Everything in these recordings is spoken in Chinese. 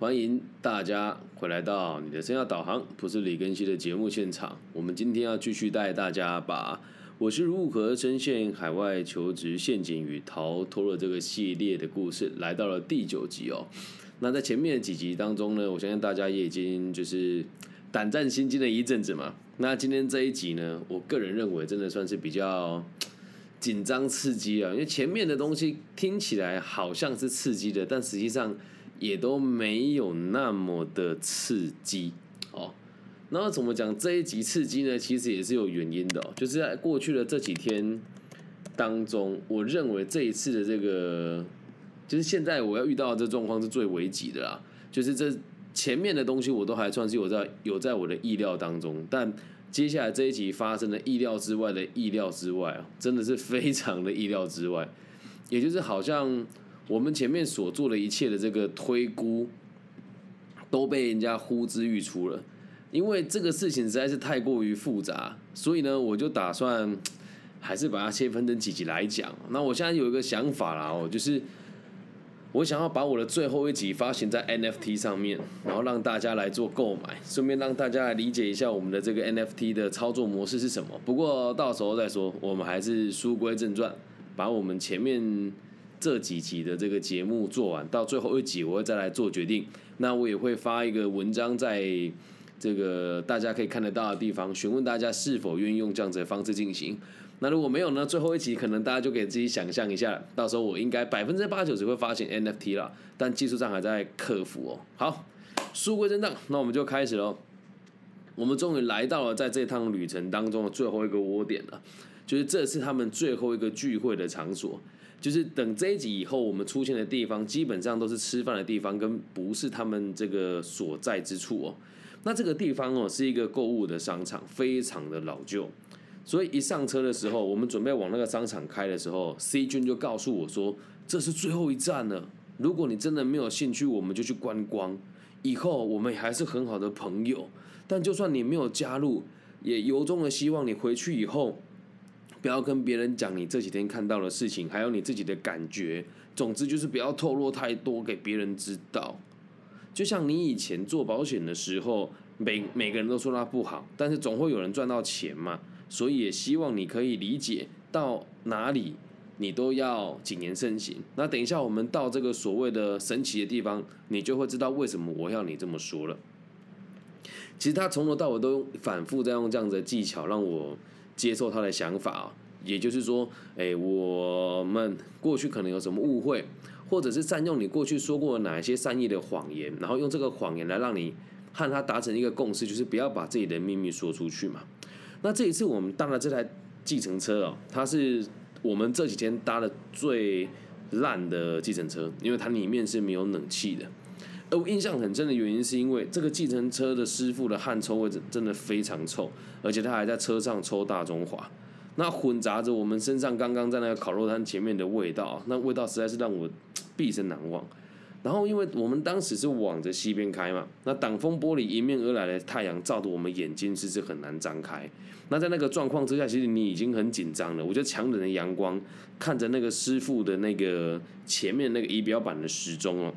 欢迎大家回来到你的生涯导航，不是李根熙的节目现场。我们今天要继续带大家把我是如何深陷海外求职陷阱与逃脱了这个系列的故事，来到了第九集哦。那在前面几集当中呢，我相信大家也已经就是胆战心惊了一阵子嘛。那今天这一集呢，我个人认为真的算是比较紧张刺激啊，因为前面的东西听起来好像是刺激的，但实际上。也都没有那么的刺激哦。那怎么讲这一集刺激呢？其实也是有原因的，就是在过去的这几天当中，我认为这一次的这个，就是现在我要遇到的这状况是最危急的啦。就是这前面的东西我都还算是有在有在我的意料当中，但接下来这一集发生的意料之外的意料之外啊，真的是非常的意料之外，也就是好像。我们前面所做的一切的这个推估，都被人家呼之欲出了。因为这个事情实在是太过于复杂，所以呢，我就打算还是把它切分成几集来讲。那我现在有一个想法啦，哦，就是我想要把我的最后一集发行在 NFT 上面，然后让大家来做购买，顺便让大家来理解一下我们的这个 NFT 的操作模式是什么。不过到时候再说，我们还是书归正传，把我们前面。这几集的这个节目做完，到最后一集我会再来做决定。那我也会发一个文章，在这个大家可以看得到的地方，询问大家是否愿意用这样子的方式进行。那如果没有呢？最后一集可能大家就给自己想象一下，到时候我应该百分之八九十会发行 NFT 了，但技术上还在克服哦。好，书归正传，那我们就开始喽。我们终于来到了在这趟旅程当中的最后一个窝点了，就是这次他们最后一个聚会的场所。就是等这一集以后，我们出现的地方基本上都是吃饭的地方，跟不是他们这个所在之处哦。那这个地方哦，是一个购物的商场，非常的老旧。所以一上车的时候，我们准备往那个商场开的时候，C 君就告诉我说：“这是最后一站了。如果你真的没有兴趣，我们就去观光。以后我们还是很好的朋友。但就算你没有加入，也由衷的希望你回去以后。”不要跟别人讲你这几天看到的事情，还有你自己的感觉。总之就是不要透露太多给别人知道。就像你以前做保险的时候，每每个人都说它不好，但是总会有人赚到钱嘛。所以也希望你可以理解到哪里你都要谨言慎行。那等一下我们到这个所谓的神奇的地方，你就会知道为什么我要你这么说了。其实他从头到尾都反复在用这样子的技巧让我。接受他的想法也就是说，哎，我们过去可能有什么误会，或者是占用你过去说过哪一些善意的谎言，然后用这个谎言来让你和他达成一个共识，就是不要把自己的秘密说出去嘛。那这一次我们搭了这台计程车哦，它是我们这几天搭的最烂的计程车，因为它里面是没有冷气的。而我印象很深的原因，是因为这个计程车的师傅的汗臭味真真的非常臭，而且他还在车上抽大中华，那混杂着我们身上刚刚在那个烤肉摊前面的味道，那味道实在是让我 毕生难忘。然后，因为我们当时是往着西边开嘛，那挡风玻璃迎面而来的太阳照的我们眼睛其实很难张开。那在那个状况之下，其实你已经很紧张了。我觉得强冷的阳光，看着那个师傅的那个前面那个仪表板的时钟哦。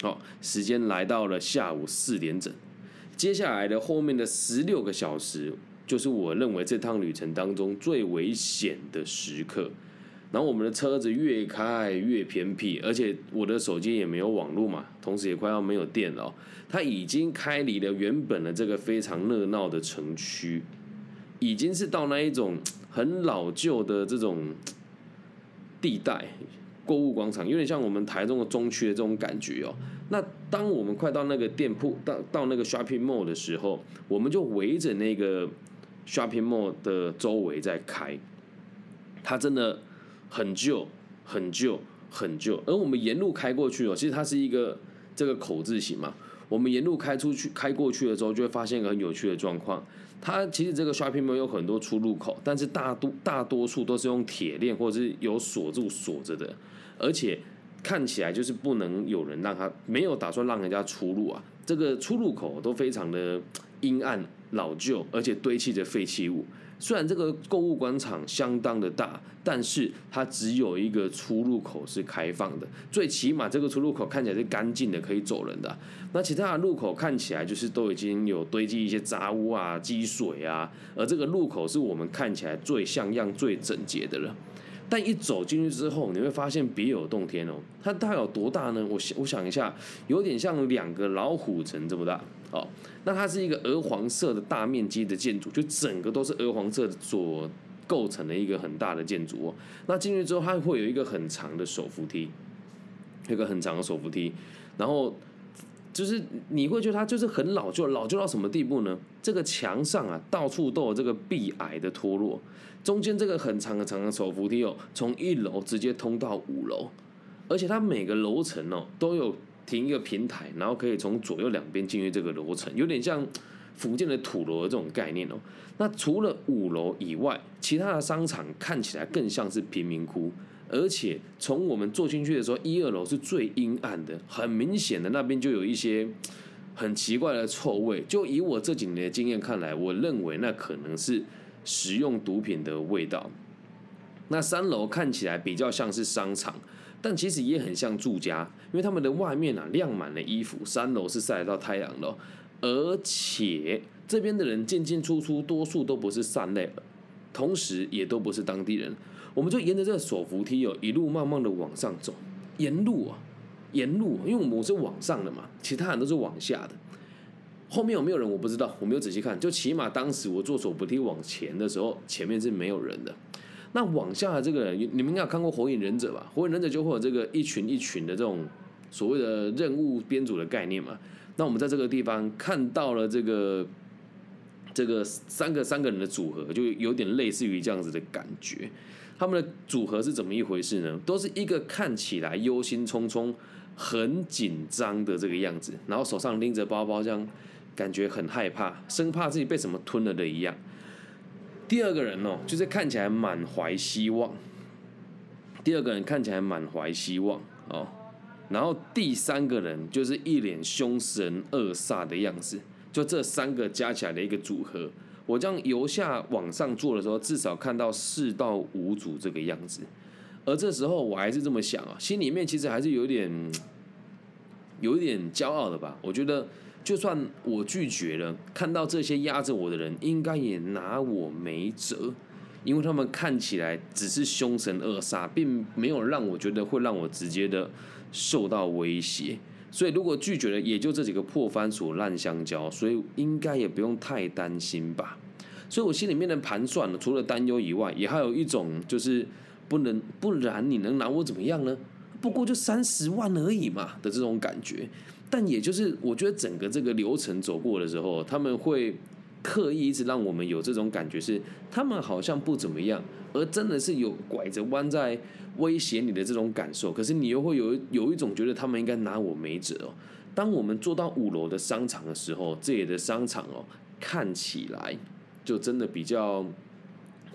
好，时间来到了下午四点整，接下来的后面的十六个小时，就是我认为这趟旅程当中最危险的时刻。然后我们的车子越开越偏僻，而且我的手机也没有网络嘛，同时也快要没有电了。它已经开离了原本的这个非常热闹的城区，已经是到那一种很老旧的这种地带。购物广场有点像我们台中的中区的这种感觉哦。那当我们快到那个店铺，到到那个 shopping mall 的时候，我们就围着那个 shopping mall 的周围在开。它真的很旧，很旧，很旧。而我们沿路开过去哦，其实它是一个这个口字形嘛。我们沿路开出去、开过去的时候，就会发现一个很有趣的状况。它其实这个 shopping mall 有很多出入口，但是大多大多数都是用铁链或者是有锁住锁着的，而且看起来就是不能有人让他没有打算让人家出入啊。这个出入口都非常的阴暗、老旧，而且堆砌着废弃物。虽然这个购物广场相当的大，但是它只有一个出入口是开放的，最起码这个出入口看起来是干净的，可以走人的。那其他的路口看起来就是都已经有堆积一些杂物啊、积水啊，而这个路口是我们看起来最像样、最整洁的了。但一走进去之后，你会发现别有洞天哦。它大概有多大呢？我想我想一下，有点像两个老虎城这么大哦。那它是一个鹅黄色的大面积的建筑，就整个都是鹅黄色所构成的一个很大的建筑哦。那进去之后，它会有一个很长的手扶梯，一个很长的手扶梯，然后就是你会觉得它就是很老旧，老旧到什么地步呢？这个墙上啊，到处都有这个壁癌的脱落。中间这个很长很长的手扶梯哦，从一楼直接通到五楼，而且它每个楼层哦都有停一个平台，然后可以从左右两边进入这个楼层，有点像福建的土楼的这种概念哦。那除了五楼以外，其他的商场看起来更像是贫民窟，而且从我们坐进去的时候，一二楼是最阴暗的，很明显的那边就有一些 很奇怪的臭味。就以我这几年的经验看来，我认为那可能是。食用毒品的味道。那三楼看起来比较像是商场，但其实也很像住家，因为他们的外面啊晾满了衣服。三楼是晒得到太阳的，而且这边的人进进出出，多数都不是善类，同时也都不是当地人。我们就沿着这个手扶梯哦，一路慢慢的往上走，沿路啊，沿路，因为我们是往上的嘛，其他人都是往下的。后面有没有人我不知道，我没有仔细看。就起码当时我坐手扶梯往前的时候，前面是没有人的。那往下的这个人，你们应该有看过《火影忍者》吧？《火影忍者》就会有这个一群一群的这种所谓的任务编组的概念嘛。那我们在这个地方看到了这个这个三个三个人的组合，就有点类似于这样子的感觉。他们的组合是怎么一回事呢？都是一个看起来忧心忡忡、很紧张的这个样子，然后手上拎着包包这样。感觉很害怕，生怕自己被什么吞了的一样。第二个人哦，就是看起来满怀希望。第二个人看起来满怀希望哦，然后第三个人就是一脸凶神恶煞的样子。就这三个加起来的一个组合，我这样由下往上做的时候，至少看到四到五组这个样子。而这时候我还是这么想啊，心里面其实还是有点 有一点骄傲的吧。我觉得。就算我拒绝了，看到这些压着我的人，应该也拿我没辙，因为他们看起来只是凶神恶煞，并没有让我觉得会让我直接的受到威胁。所以如果拒绝了，也就这几个破番薯烂香蕉，所以应该也不用太担心吧。所以我心里面的盘算，除了担忧以外，也还有一种就是不能，不然你能拿我怎么样呢？不过就三十万而已嘛的这种感觉。但也就是，我觉得整个这个流程走过的时候，他们会刻意一直让我们有这种感觉，是他们好像不怎么样，而真的是有拐着弯在威胁你的这种感受。可是你又会有有一种觉得他们应该拿我没辙哦。当我们坐到五楼的商场的时候，这里的商场哦，看起来就真的比较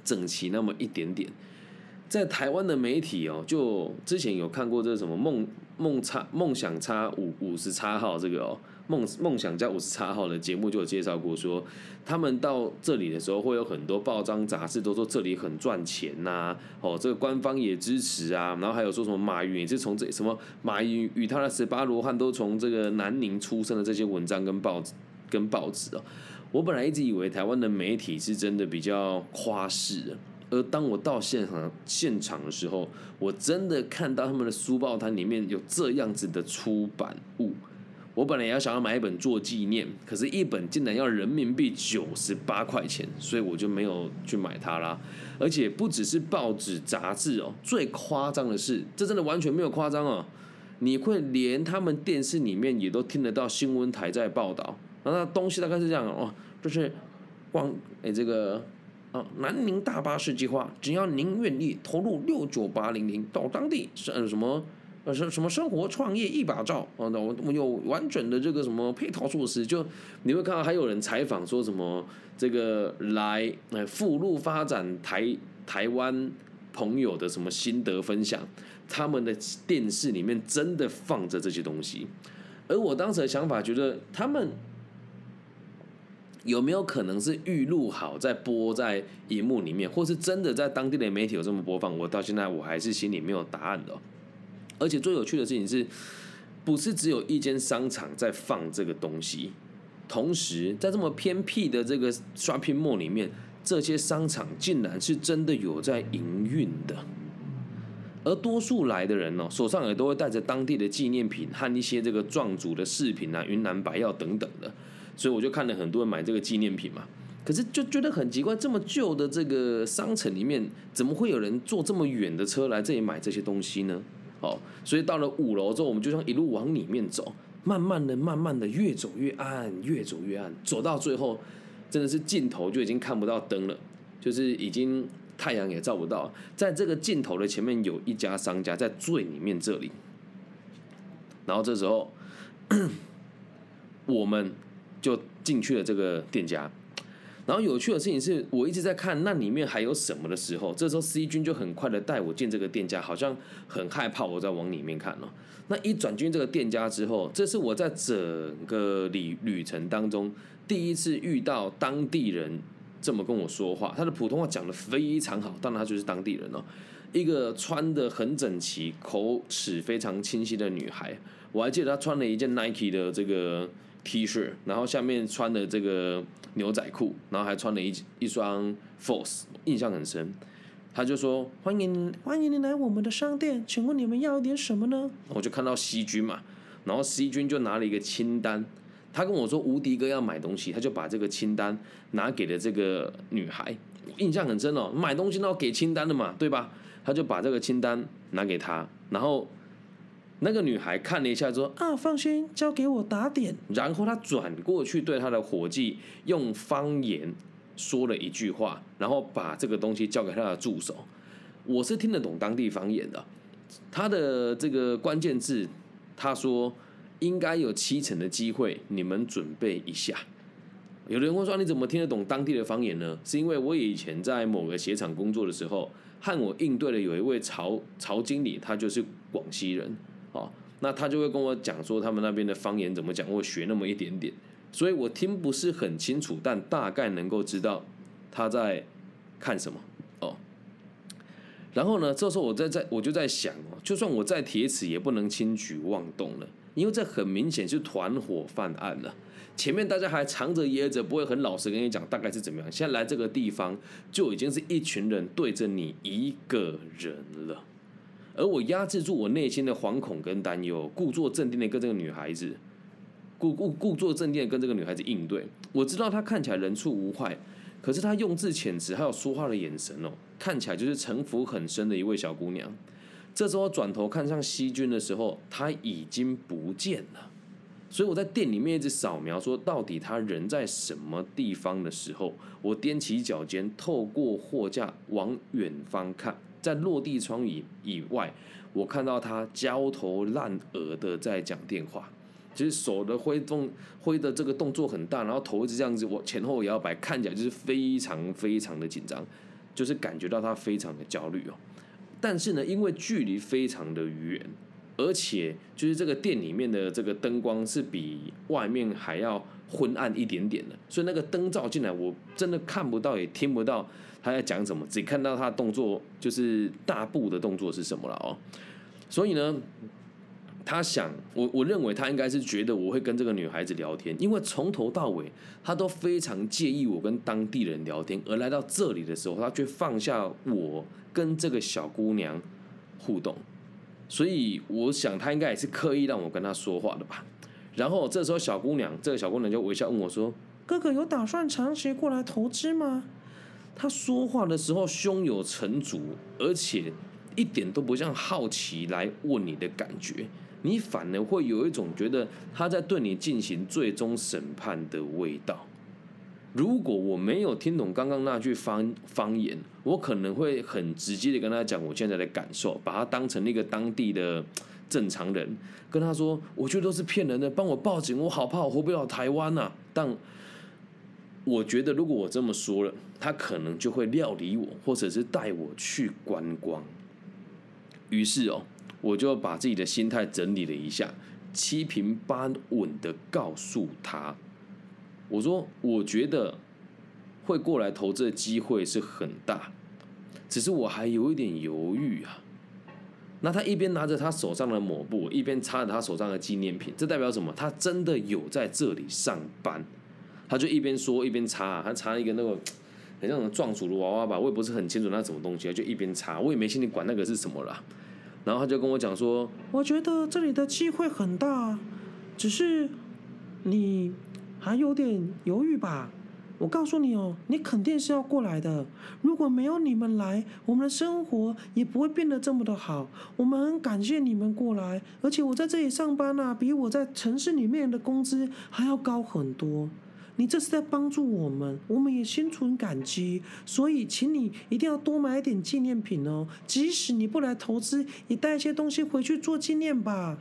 整齐那么一点点。在台湾的媒体哦，就之前有看过这什么梦梦叉梦想叉五五十叉号这个哦梦梦想家五十叉号的节目就有介绍过，说他们到这里的时候会有很多报章杂志都说这里很赚钱呐，哦这个官方也支持啊，然后还有说什么马云也是从这什么马云与他的十八罗汉都从这个南宁出生的这些文章跟报纸跟报纸哦，我本来一直以为台湾的媒体是真的比较夸饰的。而当我到现场现场的时候，我真的看到他们的书报摊里面有这样子的出版物。我本来也要想要买一本做纪念，可是，一本竟然要人民币九十八块钱，所以我就没有去买它啦。而且不只是报纸杂志哦，最夸张的是，这真的完全没有夸张哦。你会连他们电视里面也都听得到新闻台在报道，那东西大概是这样哦，就是光哎这个。啊，南宁大巴士计划，只要您愿意投入六九八零零到当地，是什么呃什什么生活创业一把照啊？那我我有完整的这个什么配套措施，就你会看到还有人采访说什么这个来呃附录发展台台湾朋友的什么心得分享，他们的电视里面真的放着这些东西，而我当时的想法觉得他们。有没有可能是预录好再播在荧幕里面，或是真的在当地的媒体有这么播放？我到现在我还是心里没有答案的。而且最有趣的事情是，不是只有一间商场在放这个东西，同时在这么偏僻的这个 shopping mall 里面，这些商场竟然是真的有在营运的。而多数来的人呢，手上也都会带着当地的纪念品和一些这个壮族的饰品啊、云南白药等等的，所以我就看了很多人买这个纪念品嘛。可是就觉得很奇怪，这么旧的这个商城里面，怎么会有人坐这么远的车来这里买这些东西呢？哦，所以到了五楼之后，我们就像一路往里面走，慢慢的、慢慢的越走越暗，越走越暗，走到最后，真的是尽头就已经看不到灯了，就是已经。太阳也照不到，在这个镜头的前面有一家商家在最里面这里，然后这时候 我们就进去了这个店家，然后有趣的事情是我一直在看那里面还有什么的时候，这时候 C 君就很快的带我进这个店家，好像很害怕我在往里面看哦。那一转进这个店家之后，这是我在整个旅旅程当中第一次遇到当地人。这么跟我说话，他的普通话讲的非常好，当然他就是当地人哦。一个穿的很整齐、口齿非常清晰的女孩，我还记得她穿了一件 Nike 的这个 T 恤，然后下面穿的这个牛仔裤，然后还穿了一一双 Force，印象很深。他就说：“欢迎欢迎你来我们的商店，请问你们要点什么呢？”我就看到 C 君嘛，然后 C 君就拿了一个清单。他跟我说无敌哥要买东西，他就把这个清单拿给了这个女孩，印象很深哦。买东西都要给清单的嘛，对吧？他就把这个清单拿给他，然后那个女孩看了一下，说：“啊，放心，交给我打点。”然后她转过去对她的伙计用方言说了一句话，然后把这个东西交给他的助手。我是听得懂当地方言的，他的这个关键字，他说。应该有七成的机会，你们准备一下。有人会说：“你怎么听得懂当地的方言呢？”是因为我以前在某个鞋厂工作的时候，和我应对的有一位曹曹经理，他就是广西人哦。那他就会跟我讲说他们那边的方言怎么讲，我学那么一点点，所以我听不是很清楚，但大概能够知道他在看什么哦。然后呢，这时候我在在我就在想哦，就算我再铁齿，也不能轻举妄动了。因为这很明显是团伙犯案了，前面大家还藏着掖着，不会很老实跟你讲大概是怎么样。现在来这个地方就已经是一群人对着你一个人了，而我压制住我内心的惶恐跟担忧，故作镇定的跟这个女孩子，故故故作镇定的跟这个女孩子应对。我知道她看起来人畜无害，可是她用字遣词还有说话的眼神哦，看起来就是城府很深的一位小姑娘。这时候转头看向西君的时候，她已经不见了。所以我在店里面一直扫描，说到底他人在什么地方的时候，我踮起脚尖，透过货架往远方看，在落地窗以以外，我看到他焦头烂额的在讲电话，就是手的挥动挥的这个动作很大，然后头一直这样子，我前后摇摆，看起来就是非常非常的紧张，就是感觉到他非常的焦虑哦。但是呢，因为距离非常的远，而且就是这个店里面的这个灯光是比外面还要昏暗一点点的，所以那个灯照进来，我真的看不到也听不到他在讲什么，只看到他的动作，就是大步的动作是什么了哦。所以呢。他想，我我认为他应该是觉得我会跟这个女孩子聊天，因为从头到尾他都非常介意我跟当地人聊天，而来到这里的时候，他却放下我跟这个小姑娘互动，所以我想他应该也是刻意让我跟他说话的吧。然后这时候小姑娘，这个小姑娘就微笑问我说：“哥哥有打算长期过来投资吗？”他说话的时候胸有成竹，而且一点都不像好奇来问你的感觉。你反而会有一种觉得他在对你进行最终审判的味道。如果我没有听懂刚刚那句方方言，我可能会很直接的跟他讲我现在的感受，把他当成那个当地的正常人，跟他说，我觉得都是骗人的，帮我报警，我好怕我回不了台湾呐。但我觉得如果我这么说了，他可能就会料理我，或者是带我去观光。于是哦。我就把自己的心态整理了一下，七平八稳的告诉他，我说我觉得会过来投资的机会是很大，只是我还有一点犹豫啊。那他一边拿着他手上的抹布，一边擦着他手上的纪念品，这代表什么？他真的有在这里上班。他就一边说一边擦，他擦一个那个 很像撞鼠的娃娃吧，我也不是很清楚那什么东西，就一边擦，我也没心情管那个是什么了。然后他就跟我讲说，我觉得这里的机会很大，只是你还有点犹豫吧。我告诉你哦，你肯定是要过来的。如果没有你们来，我们的生活也不会变得这么的好。我们很感谢你们过来，而且我在这里上班啊，比我在城市里面的工资还要高很多。你这是在帮助我们，我们也心存感激。所以，请你一定要多买一点纪念品哦。即使你不来投资，也带一些东西回去做纪念吧。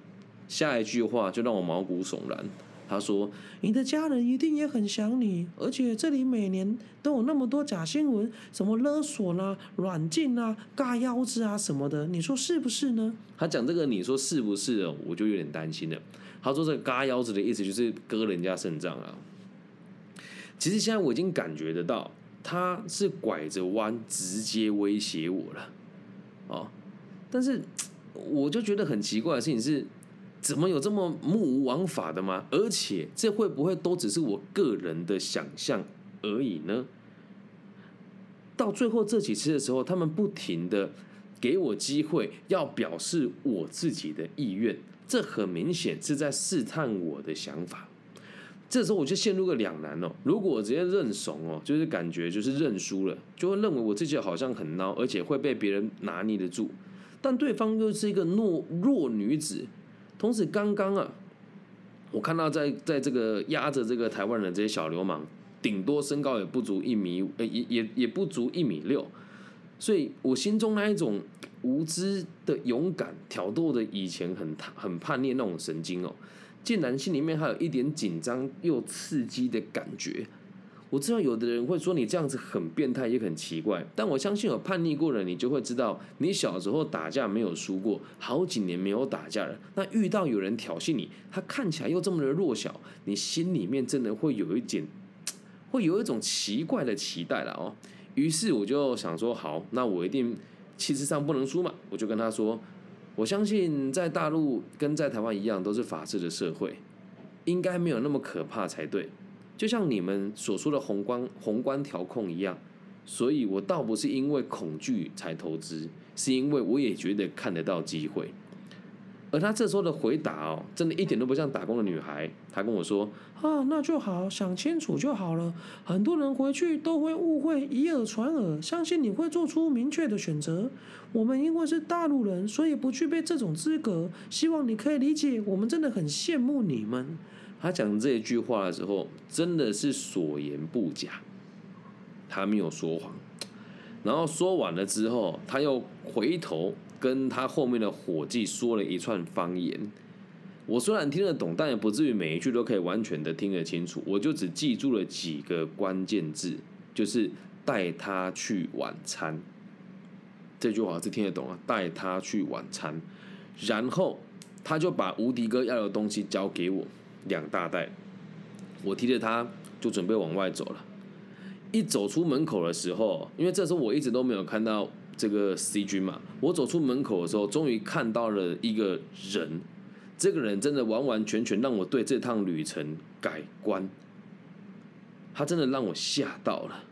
下一句话就让我毛骨悚然。他说：“你的家人一定也很想你，而且这里每年都有那么多假新闻，什么勒索啦、软禁啊、嘎腰子啊什么的，你说是不是呢？”他讲这个，你说是不是？我就有点担心了。他说：“这个嘎腰子的意思就是割人家肾脏啊。”其实现在我已经感觉得到，他是拐着弯直接威胁我了，哦，但是我就觉得很奇怪的事情是。怎么有这么目无王法的吗？而且这会不会都只是我个人的想象而已呢？到最后这几次的时候，他们不停的给我机会，要表示我自己的意愿，这很明显是在试探我的想法。这时候我就陷入个两难哦。如果我直接认怂哦，就是感觉就是认输了，就会认为我自己好像很孬，而且会被别人拿捏得住。但对方又是一个懦弱女子。同时，刚刚啊，我看到在在这个压着这个台湾人这些小流氓，顶多身高也不足一米，呃，也也也不足一米六，所以我心中那一种无知的勇敢、挑逗的以前很很叛逆那种神经哦，竟然心里面还有一点紧张又刺激的感觉。我知道有的人会说你这样子很变态，也很奇怪。但我相信有叛逆过的你就会知道，你小时候打架没有输过，好几年没有打架了。那遇到有人挑衅你，他看起来又这么的弱小，你心里面真的会有一点，会有一种奇怪的期待了哦。于是我就想说，好，那我一定气势上不能输嘛。我就跟他说，我相信在大陆跟在台湾一样，都是法治的社会，应该没有那么可怕才对。就像你们所说的宏观宏观调控一样，所以我倒不是因为恐惧才投资，是因为我也觉得看得到机会。而他这时候的回答哦，真的一点都不像打工的女孩。他跟我说：“啊，那就好，想清楚就好了。很多人回去都会误会，以耳传耳，相信你会做出明确的选择。我们因为是大陆人，所以不具备这种资格。希望你可以理解，我们真的很羡慕你们。”他讲这一句话的时候，真的是所言不假，他没有说谎。然后说完了之后，他又回头跟他后面的伙计说了一串方言。我虽然听得懂，但也不至于每一句都可以完全的听得清楚。我就只记住了几个关键字，就是带他去晚餐。这句话是听得懂啊，带他去晚餐。然后他就把无敌哥要的东西交给我。两大袋，我提着他就准备往外走了。一走出门口的时候，因为这时候我一直都没有看到这个 C 君嘛，我走出门口的时候，终于看到了一个人。这个人真的完完全全让我对这趟旅程改观，他真的让我吓到了。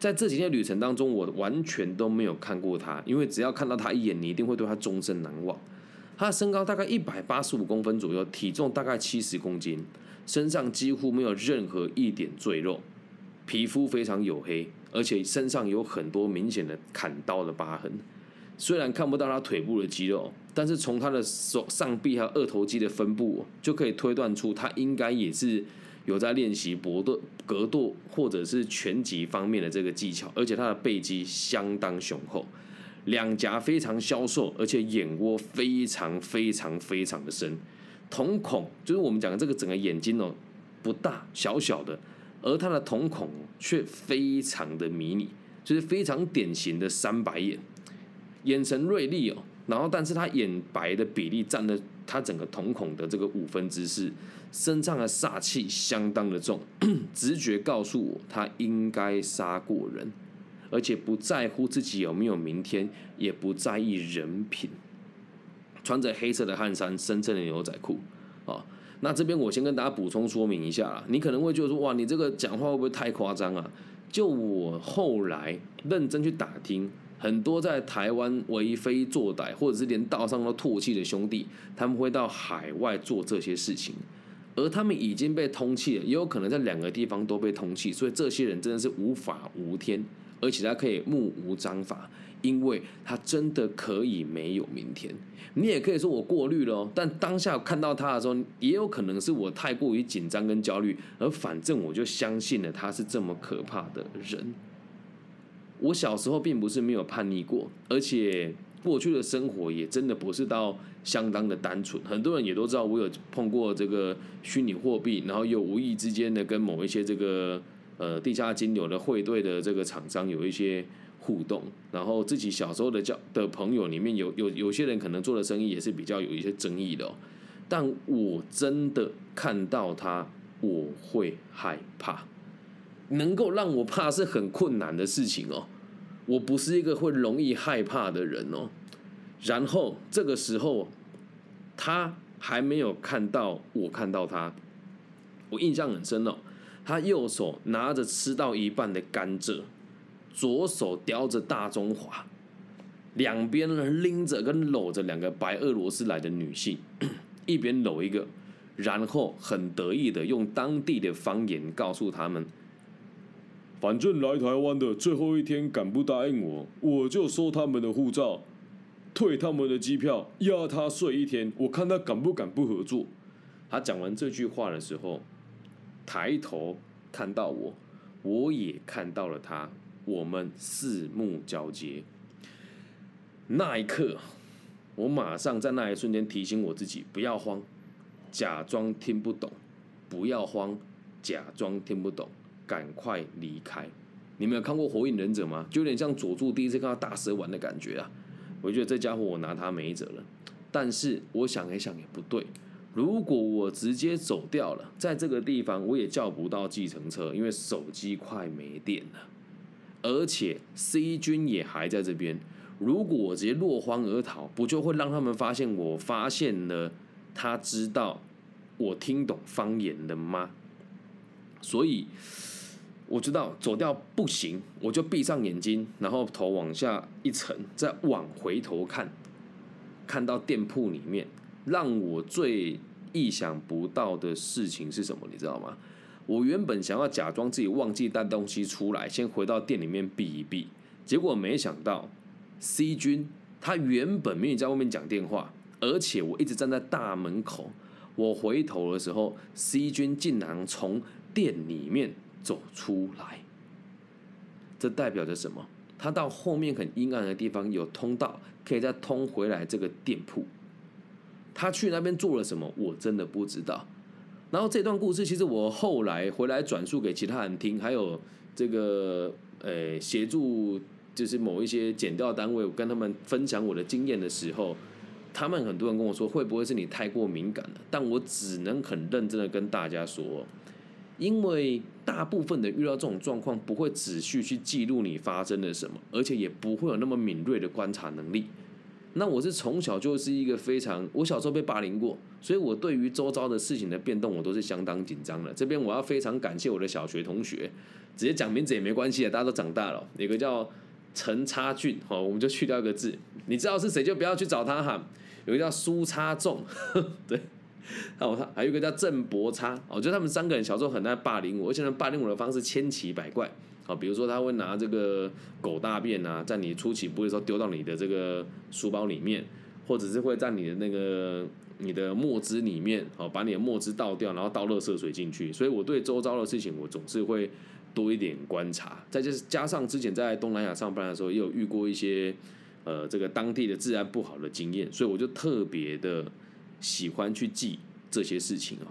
在这几天旅程当中，我完全都没有看过他，因为只要看到他一眼，你一定会对他终身难忘。他的身高大概一百八十五公分左右，体重大概七十公斤，身上几乎没有任何一点赘肉，皮肤非常黝黑，而且身上有很多明显的砍刀的疤痕。虽然看不到他腿部的肌肉，但是从他的手上臂还有二头肌的分布，就可以推断出他应该也是有在练习搏斗、格斗或者是拳击方面的这个技巧，而且他的背肌相当雄厚。两颊非常消瘦，而且眼窝非常非常非常的深，瞳孔就是我们讲的这个整个眼睛哦，不大小小的，而他的瞳孔却非常的迷你，就是非常典型的三白眼，眼神锐利哦，然后但是他眼白的比例占了他整个瞳孔的这个五分之四，身上的煞气相当的重，直觉告诉我他应该杀过人，而且不在乎自己有没有明天，也不在意人品，穿着黑色的汗衫，深色的牛仔裤，啊，那这边我先跟大家补充说明一下啦，你可能会觉得说，哇，你这个讲话会不会太夸张啊？就我后来认真去打听。很多在台湾为非作歹，或者是连道上都唾弃的兄弟，他们会到海外做这些事情，而他们已经被通缉了，也有可能在两个地方都被通缉，所以这些人真的是无法无天，而且他可以目无章法，因为他真的可以没有明天。你也可以说我过滤了，但当下看到他的时候，也有可能是我太过于紧张跟焦虑，而反正我就相信了他是这么可怕的人。我小时候并不是没有叛逆过，而且过去的生活也真的不是到相当的单纯。很多人也都知道我有碰过这个虚拟货币，然后又无意之间的跟某一些这个呃地下金流的汇兑的这个厂商有一些互动。然后自己小时候的交的朋友里面有有有些人可能做的生意也是比较有一些争议的哦。但我真的看到他，我会害怕。能够让我怕是很困难的事情哦。我不是一个会容易害怕的人哦。然后这个时候，他还没有看到我看到他，我印象很深哦。他右手拿着吃到一半的甘蔗，左手叼着大中华，两边呢拎着跟搂着两个白俄罗斯来的女性，一边搂一个，然后很得意的用当地的方言告诉他们。反正来台湾的最后一天，敢不答应我，我就收他们的护照，退他们的机票，压他睡一天，我看他敢不敢不合作。他讲完这句话的时候，抬头看到我，我也看到了他，我们四目交接。那一刻，我马上在那一瞬间提醒我自己，不要慌，假装听不懂，不要慌，假装听不懂。赶快离开！你们有看过《火影忍者》吗？就有点像佐助第一次看到大蛇丸的感觉啊！我觉得这家伙我拿他没辙了。但是我想一想也不对，如果我直接走掉了，在这个地方我也叫不到计程车，因为手机快没电了，而且 C 君也还在这边。如果我直接落荒而逃，不就会让他们发现我发现了他知道我听懂方言了吗？所以。我知道走掉不行，我就闭上眼睛，然后头往下一沉，再往回头看，看到店铺里面，让我最意想不到的事情是什么？你知道吗？我原本想要假装自己忘记带东西出来，先回到店里面避一避，结果没想到 C 君他原本没有在外面讲电话，而且我一直站在大门口，我回头的时候，C 君竟然从店里面。走出来，这代表着什么？他到后面很阴暗的地方有通道，可以再通回来这个店铺。他去那边做了什么？我真的不知道。然后这段故事，其实我后来回来转述给其他人听，还有这个呃协助，就是某一些剪掉单位，我跟他们分享我的经验的时候，他们很多人跟我说，会不会是你太过敏感了？但我只能很认真的跟大家说。因为大部分的遇到这种状况，不会仔细去记录你发生了什么，而且也不会有那么敏锐的观察能力。那我是从小就是一个非常，我小时候被霸凌过，所以我对于周遭的事情的变动，我都是相当紧张的。这边我要非常感谢我的小学同学，直接讲名字也没关系的，大家都长大了。有个叫陈差俊，哈，我们就去掉一个字，你知道是谁就不要去找他哈。有个叫苏差仲，对。还有他，还有一个叫郑伯差，我觉得他们三个人小时候很爱霸凌我，而且霸凌我的方式千奇百怪。好，比如说他会拿这个狗大便啊，在你出其不意的时候丢到你的这个书包里面，或者是会在你的那个你的墨汁里面，好把你的墨汁倒掉，然后倒热色水进去。所以我对周遭的事情，我总是会多一点观察。再就是加上之前在东南亚上班的时候，也有遇过一些呃这个当地的治安不好的经验，所以我就特别的。喜欢去记这些事情哦，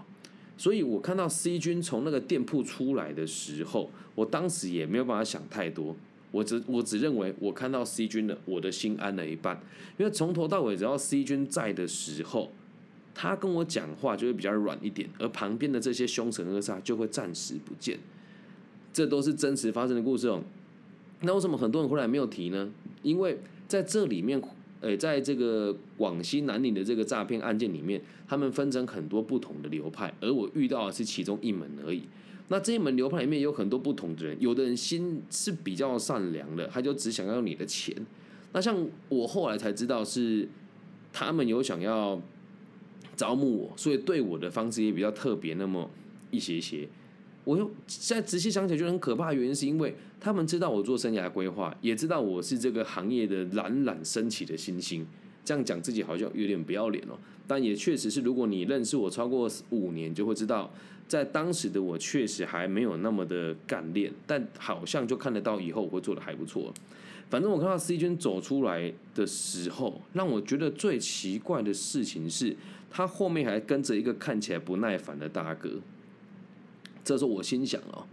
所以我看到 C 君从那个店铺出来的时候，我当时也没有办法想太多，我只我只认为我看到 C 君了，我的心安了一半，因为从头到尾只要 C 君在的时候，他跟我讲话就会比较软一点，而旁边的这些凶神恶煞就会暂时不见。这都是真实发生的故事哦。那为什么很多人后来没有提呢？因为在这里面，呃，在这个广西南宁的这个诈骗案件里面，他们分成很多不同的流派，而我遇到的是其中一门而已。那这一门流派里面有很多不同的人，有的人心是比较善良的，他就只想要你的钱。那像我后来才知道是他们有想要招募我，所以对我的方式也比较特别，那么一些些。我又现在仔细想起来，觉得很可怕。原因是因为他们知道我做生涯规划，也知道我是这个行业的冉冉升起的新星。这样讲自己好像有点不要脸哦，但也确实是，如果你认识我超过五年，就会知道，在当时的我确实还没有那么的干练，但好像就看得到以后我会做的还不错。反正我看到 C 君走出来的时候，让我觉得最奇怪的事情是，他后面还跟着一个看起来不耐烦的大哥。这时候我心想哦，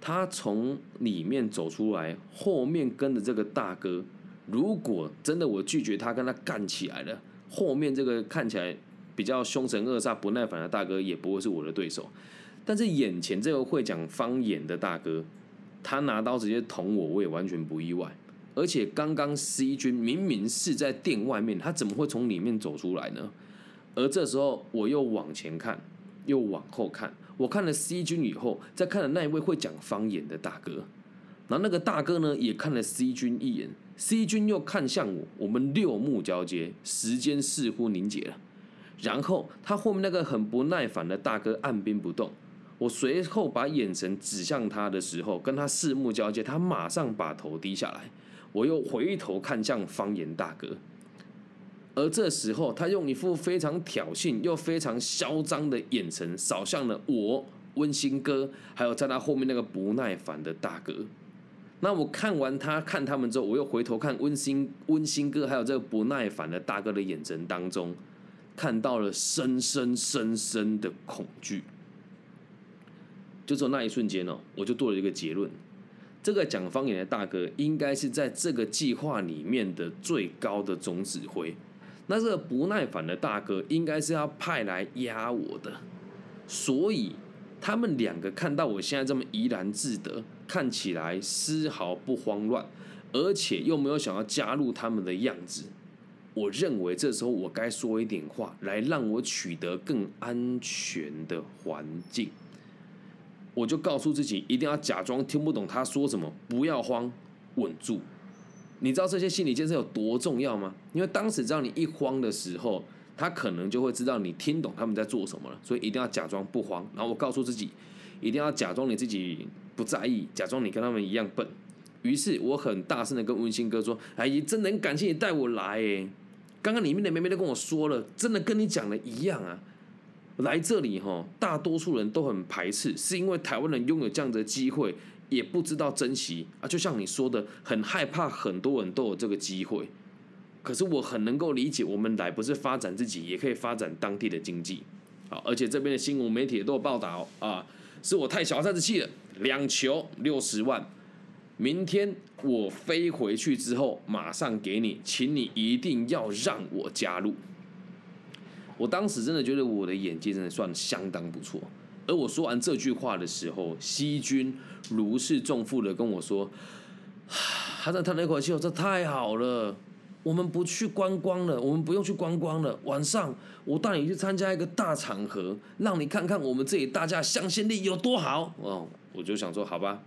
他从里面走出来，后面跟着这个大哥，如果真的我拒绝他，跟他干起来了，后面这个看起来比较凶神恶煞、不耐烦的大哥也不会是我的对手。但是眼前这个会讲方言的大哥，他拿刀直接捅我，我也完全不意外。而且刚刚 C 君明明是在店外面，他怎么会从里面走出来呢？而这时候我又往前看，又往后看。我看了 C 君以后，再看了那一位会讲方言的大哥，然后那个大哥呢也看了 C 君一眼，C 君又看向我，我们六目交接，时间似乎凝结了。然后他后面那个很不耐烦的大哥按兵不动，我随后把眼神指向他的时候，跟他四目交接，他马上把头低下来，我又回头看向方言大哥。而这时候，他用一副非常挑衅又非常嚣张的眼神扫向了我温馨哥，还有在他后面那个不耐烦的大哥。那我看完他看他们之后，我又回头看温馨温馨哥，还有这个不耐烦的大哥的眼神当中，看到了深深深深的恐惧。就从那一瞬间哦，我就做了一个结论：这个讲方言的大哥，应该是在这个计划里面的最高的总指挥。那这个不耐烦的大哥应该是要派来压我的，所以他们两个看到我现在这么怡然自得，看起来丝毫不慌乱，而且又没有想要加入他们的样子，我认为这时候我该说一点话来让我取得更安全的环境，我就告诉自己一定要假装听不懂他说什么，不要慌，稳住。你知道这些心理建设有多重要吗？因为当时只要你一慌的时候，他可能就会知道你听懂他们在做什么了，所以一定要假装不慌。然后我告诉自己，一定要假装你自己不在意，假装你跟他们一样笨。于是我很大声的跟温馨哥说：“哎，真的很感谢你带我来。哎，刚刚里面的妹妹都跟我说了，真的跟你讲的一样啊。来这里哈，大多数人都很排斥，是因为台湾人拥有这样的机会。”也不知道珍惜啊，就像你说的，很害怕很多人都有这个机会。可是我很能够理解，我们来不是发展自己，也可以发展当地的经济。好，而且这边的新闻媒体也都有报道啊，是我太小三子气了，两球六十万，明天我飞回去之后马上给你，请你一定要让我加入。我当时真的觉得我的演技真的算相当不错。而我说完这句话的时候，西君如释重负的跟我说：“他在叹了一口气，我这太好了，我们不去观光了，我们不用去观光了。晚上我带你去参加一个大场合，让你看看我们这里大家向心力有多好。”哦，我就想说，好吧，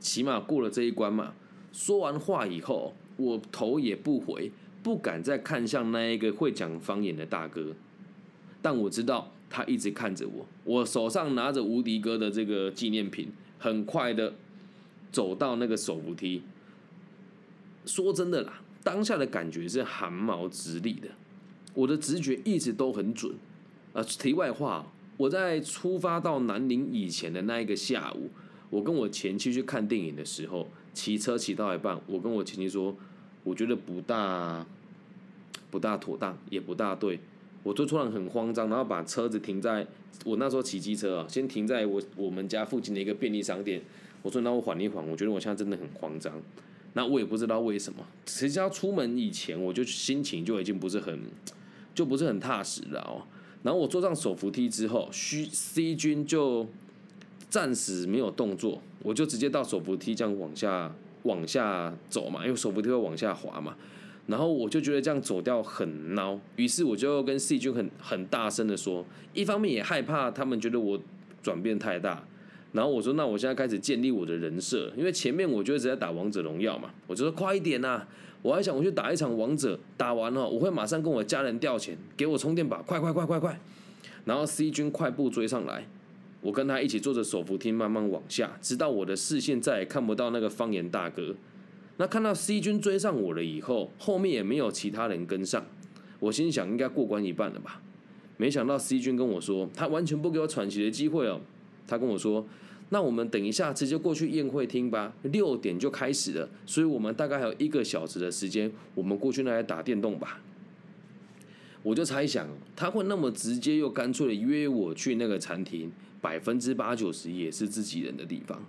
起码过了这一关嘛。说完话以后，我头也不回，不敢再看向那一个会讲方言的大哥，但我知道。他一直看着我，我手上拿着无敌哥的这个纪念品，很快的走到那个手扶梯。说真的啦，当下的感觉是汗毛直立的，我的直觉一直都很准。啊，题外话，我在出发到南宁以前的那一个下午，我跟我前妻去看电影的时候，骑车骑到一半，我跟我前妻说，我觉得不大不大妥当，也不大对。我就突然很慌张，然后把车子停在我那时候骑机车啊，先停在我我们家附近的一个便利商店。我说：“那我缓一缓，我觉得我现在真的很慌张。”那我也不知道为什么，实际上出门以前我就心情就已经不是很就不是很踏实了哦。然后我坐上手扶梯之后，虚 C 君就暂时没有动作，我就直接到手扶梯这样往下往下走嘛，因为手扶梯会往下滑嘛。然后我就觉得这样走掉很孬，于是我就跟 C 君很很大声的说，一方面也害怕他们觉得我转变太大，然后我说那我现在开始建立我的人设，因为前面我就一直在打王者荣耀嘛，我就说快一点呐，我还想我去打一场王者，打完了我会马上跟我家人调钱，给我充电宝，快快快快快，然后 C 君快步追上来，我跟他一起坐着手扶梯慢慢往下，直到我的视线再也看不到那个方言大哥。那看到 C 君追上我了以后，后面也没有其他人跟上，我心想应该过关一半了吧。没想到 C 君跟我说，他完全不给我喘息的机会哦。他跟我说，那我们等一下直接过去宴会厅吧，六点就开始了，所以我们大概还有一个小时的时间，我们过去那里打电动吧。我就猜想，他会那么直接又干脆的约我去那个餐厅，百分之八九十也是自己人的地方。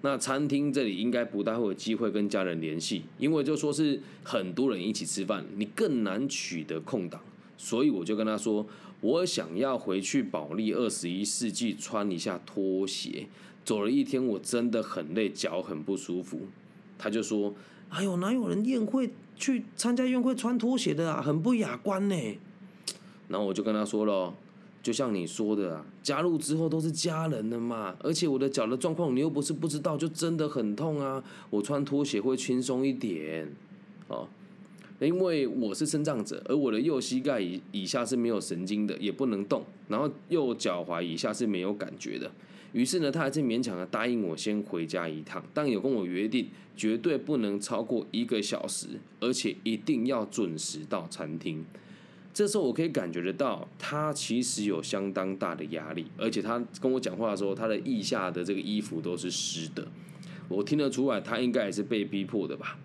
那餐厅这里应该不大会有机会跟家人联系，因为就说是很多人一起吃饭，你更难取得空档。所以我就跟他说，我想要回去保利二十一世纪穿一下拖鞋。走了一天，我真的很累，脚很不舒服。他就说：“哎呦，哪有人宴会去参加宴会穿拖鞋的啊，很不雅观呢。”然后我就跟他说了。就像你说的啊，加入之后都是家人的嘛，而且我的脚的状况你又不是不知道，就真的很痛啊。我穿拖鞋会轻松一点，哦，因为我是生长者，而我的右膝盖以以下是没有神经的，也不能动，然后右脚踝以下是没有感觉的。于是呢，他还是勉强的答应我先回家一趟，但有跟我约定，绝对不能超过一个小时，而且一定要准时到餐厅。这时候我可以感觉得到，他其实有相当大的压力，而且他跟我讲话的时候，他的腋下的这个衣服都是湿的，我听得出来，他应该也是被逼迫的吧。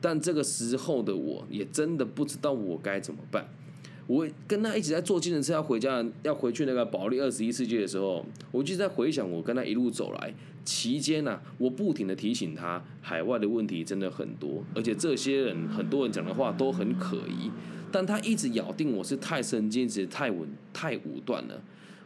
但这个时候的我也真的不知道我该怎么办。我跟他一直在坐计程车要回家，要回去那个保利二十一世纪的时候，我就在回想我跟他一路走来期间呢，我不停的提醒他，海外的问题真的很多，而且这些人很多人讲的话都很可疑。但他一直咬定我是太神经质、太稳、太武断了。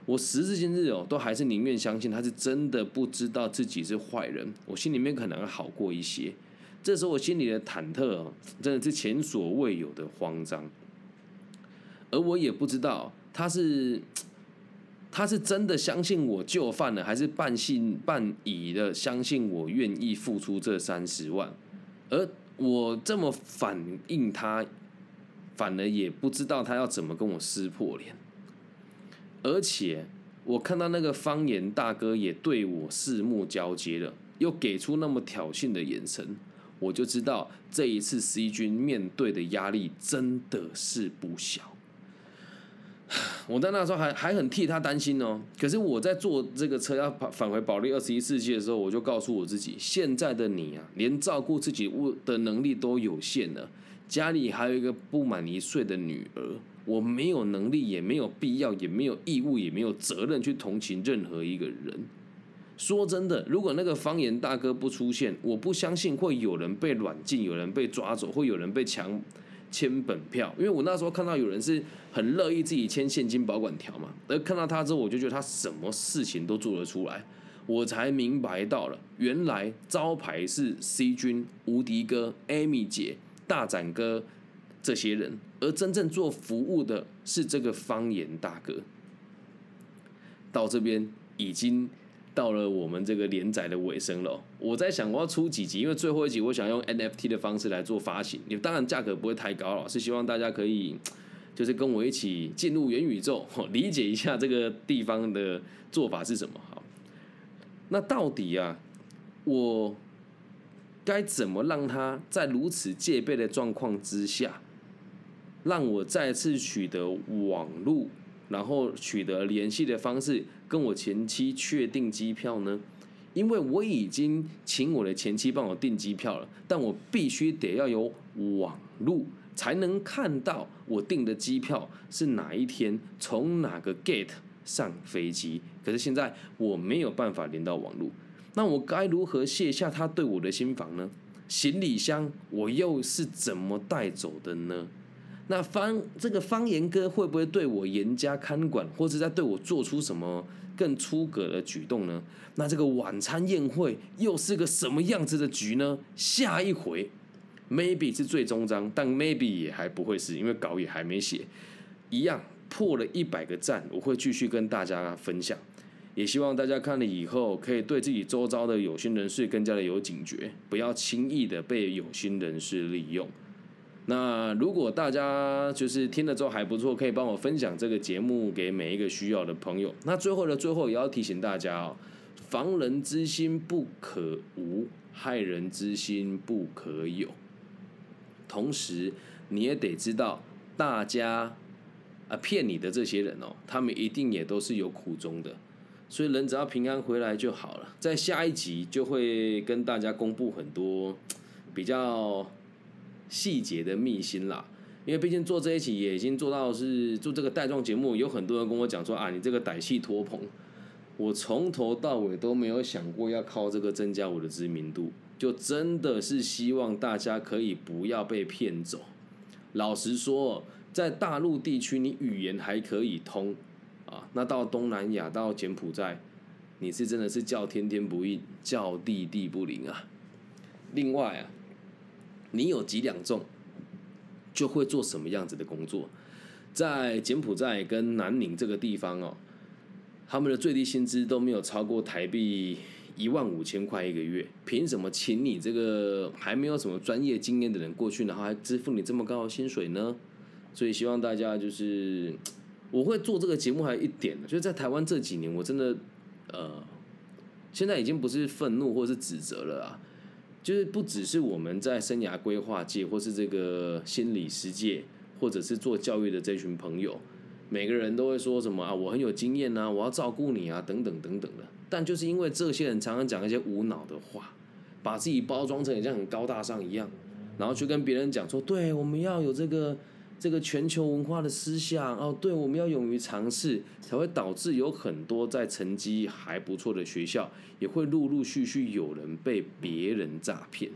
我时至今日哦，都还是宁愿相信他是真的不知道自己是坏人。我心里面可能好过一些。这时候我心里的忐忑哦，真的是前所未有的慌张。而我也不知道他是他是真的相信我就范了，还是半信半疑的相信我愿意付出这三十万。而我这么反应他。反而也不知道他要怎么跟我撕破脸，而且我看到那个方言大哥也对我四目交接了，又给出那么挑衅的眼神，我就知道这一次 C 军面对的压力真的是不小。我在那时候还还很替他担心哦，可是我在坐这个车要返返回保利二十一世纪的时候，我就告诉我自己，现在的你啊，连照顾自己物的能力都有限了。家里还有一个不满一岁的女儿，我没有能力，也没有必要，也没有义务，也没有责任去同情任何一个人。说真的，如果那个方言大哥不出现，我不相信会有人被软禁，有人被抓走，会有人被强签本票。因为我那时候看到有人是很乐意自己签现金保管条嘛，而看到他之后，我就觉得他什么事情都做得出来，我才明白到了，原来招牌是 C 君、无敌哥、Amy 姐。大展哥这些人，而真正做服务的是这个方言大哥。到这边已经到了我们这个连载的尾声了。我在想我要出几集，因为最后一集我想用 NFT 的方式来做发行。你当然价格不会太高了，是希望大家可以就是跟我一起进入元宇宙，理解一下这个地方的做法是什么。好，那到底啊，我。该怎么让他在如此戒备的状况之下，让我再次取得网络，然后取得联系的方式，跟我前妻确定机票呢？因为我已经请我的前妻帮我订机票了，但我必须得要有网络，才能看到我订的机票是哪一天从哪个 gate 上飞机。可是现在我没有办法连到网络。那我该如何卸下他对我的心防呢？行李箱我又是怎么带走的呢？那方这个方言哥会不会对我严加看管，或者在对我做出什么更出格的举动呢？那这个晚餐宴会又是个什么样子的局呢？下一回 maybe 是最终章，但 maybe 也还不会是，因为稿也还没写。一样破了一百个赞，我会继续跟大家分享。也希望大家看了以后，可以对自己周遭的有心人士更加的有警觉，不要轻易的被有心人士利用。那如果大家就是听了之后还不错，可以帮我分享这个节目给每一个需要的朋友。那最后的最后，也要提醒大家哦，防人之心不可无，害人之心不可有。同时，你也得知道，大家啊骗你的这些人哦，他们一定也都是有苦衷的。所以人只要平安回来就好了。在下一集就会跟大家公布很多比较细节的秘辛啦。因为毕竟做这一期也已经做到是做这个带状节目，有很多人跟我讲说啊，你这个歹气托棚，我从头到尾都没有想过要靠这个增加我的知名度，就真的是希望大家可以不要被骗走。老实说，在大陆地区你语言还可以通。啊，那到东南亚，到柬埔寨，你是真的是叫天天不应，叫地地不灵啊。另外啊，你有几两重，就会做什么样子的工作。在柬埔寨跟南宁这个地方哦，他们的最低薪资都没有超过台币一万五千块一个月，凭什么请你这个还没有什么专业经验的人过去，然后还支付你这么高的薪水呢？所以希望大家就是。我会做这个节目还有一点，就是在台湾这几年，我真的，呃，现在已经不是愤怒或是指责了啊，就是不只是我们在生涯规划界，或是这个心理世界，或者是做教育的这群朋友，每个人都会说什么啊，我很有经验啊，我要照顾你啊，等等等等的。但就是因为这些人常常讲一些无脑的话，把自己包装成像很高大上一样，然后去跟别人讲说，对，我们要有这个。这个全球文化的思想哦，对，我们要勇于尝试，才会导致有很多在成绩还不错的学校，也会陆陆续续有人被别人诈骗。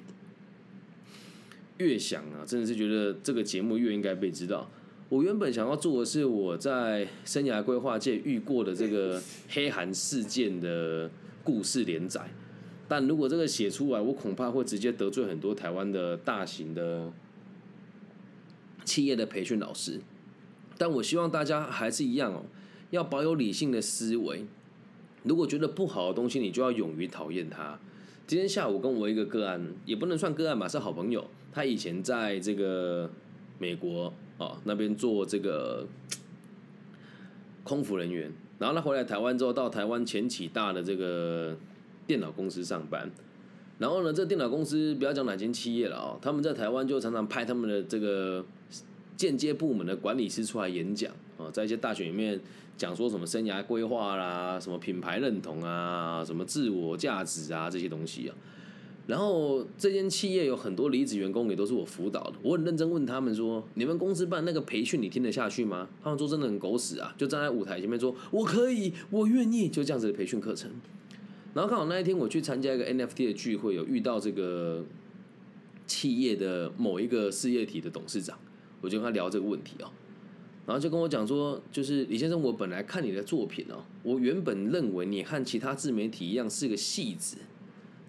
越想啊，真的是觉得这个节目越应该被知道。我原本想要做的是我在生涯规划界遇过的这个 黑韩事件的故事连载，但如果这个写出来，我恐怕会直接得罪很多台湾的大型的。企业的培训老师，但我希望大家还是一样哦，要保有理性的思维。如果觉得不好的东西，你就要勇于讨厌它。今天下午跟我一个个案，也不能算个案吧，是好朋友。他以前在这个美国啊那边做这个空服人员，然后他回来台湾之后，到台湾前几大的这个电脑公司上班。然后呢，这电脑公司不要讲哪间企业了哦，他们在台湾就常常派他们的这个间接部门的管理师出来演讲啊，在一些大学里面讲说什么生涯规划啦、什么品牌认同啊、什么自我价值啊这些东西啊。然后这间企业有很多离职员工也都是我辅导的，我很认真问他们说：你们公司办那个培训，你听得下去吗？他们说真的很狗屎啊，就站在舞台前面说：我可以，我愿意，就这样子的培训课程。然后刚好那一天我去参加一个 NFT 的聚会，有遇到这个企业的某一个事业体的董事长，我就跟他聊这个问题哦，然后就跟我讲说，就是李先生，我本来看你的作品哦，我原本认为你和其他自媒体一样是个戏子，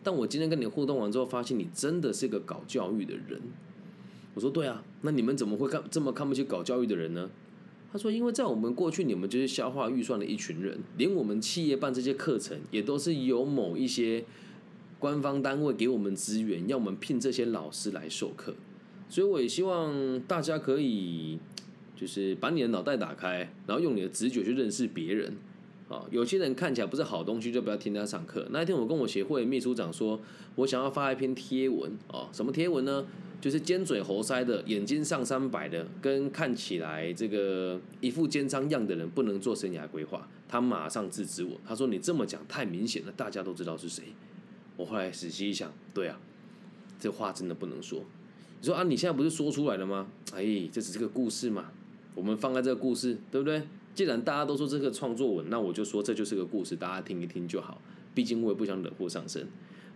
但我今天跟你互动完之后，发现你真的是个搞教育的人。我说对啊，那你们怎么会看这么看不起搞教育的人呢？他说：“因为在我们过去，你们就是消化预算的一群人，连我们企业办这些课程，也都是由某一些官方单位给我们资源，要我们聘这些老师来授课。所以我也希望大家可以，就是把你的脑袋打开，然后用你的直觉去认识别人。啊，有些人看起来不是好东西，就不要听他上课。那一天，我跟我协会秘书长说，我想要发一篇贴文。哦，什么贴文呢？”就是尖嘴猴腮的，眼睛上三百的，跟看起来这个一副奸商样的人不能做生涯规划。他马上制止我，他说：“你这么讲太明显了，大家都知道是谁。”我后来仔细一想，对啊，这话真的不能说。你说啊，你现在不是说出来了吗？哎，这只是个故事嘛，我们放在这个故事，对不对？既然大家都说这个创作文，那我就说这就是个故事，大家听一听就好。毕竟我也不想惹祸上身，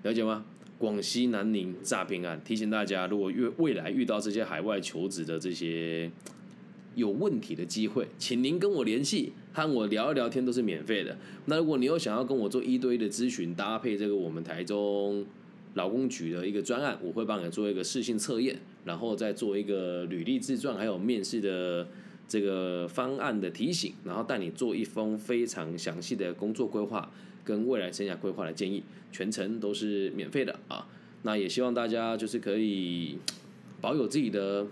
了解吗？广西南宁诈骗案，提醒大家，如果遇未来遇到这些海外求职的这些有问题的机会，请您跟我联系，和我聊一聊天都是免费的。那如果你有想要跟我做一对一的咨询，搭配这个我们台中劳工局的一个专案，我会帮你做一个试性测验，然后再做一个履历自传，还有面试的这个方案的提醒，然后带你做一封非常详细的工作规划跟未来生涯规划的建议，全程都是免费的啊。那也希望大家就是可以保有自己的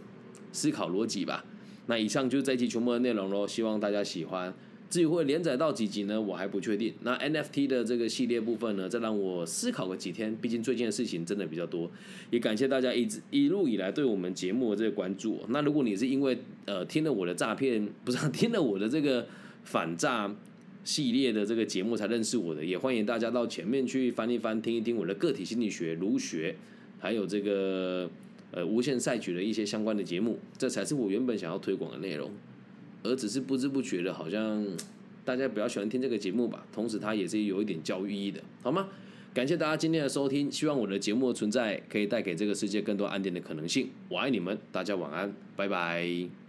思考逻辑吧。那以上就是这一期全部的内容喽，希望大家喜欢。至于会连载到几集呢，我还不确定。那 NFT 的这个系列部分呢，再让我思考个几天，毕竟最近的事情真的比较多。也感谢大家一直一路以来对我们节目的这个关注。那如果你是因为呃听了我的诈骗，不是 听了我的这个反诈系列的这个节目才认识我的，也欢迎大家到前面去翻一翻，听一听我的个体心理学、儒学，还有这个呃无限赛局的一些相关的节目，这才是我原本想要推广的内容。而只是不知不觉的，好像大家比较喜欢听这个节目吧。同时，它也是有一点教育意义的，好吗？感谢大家今天的收听，希望我的节目的存在可以带给这个世界更多安定的可能性。我爱你们，大家晚安，拜拜。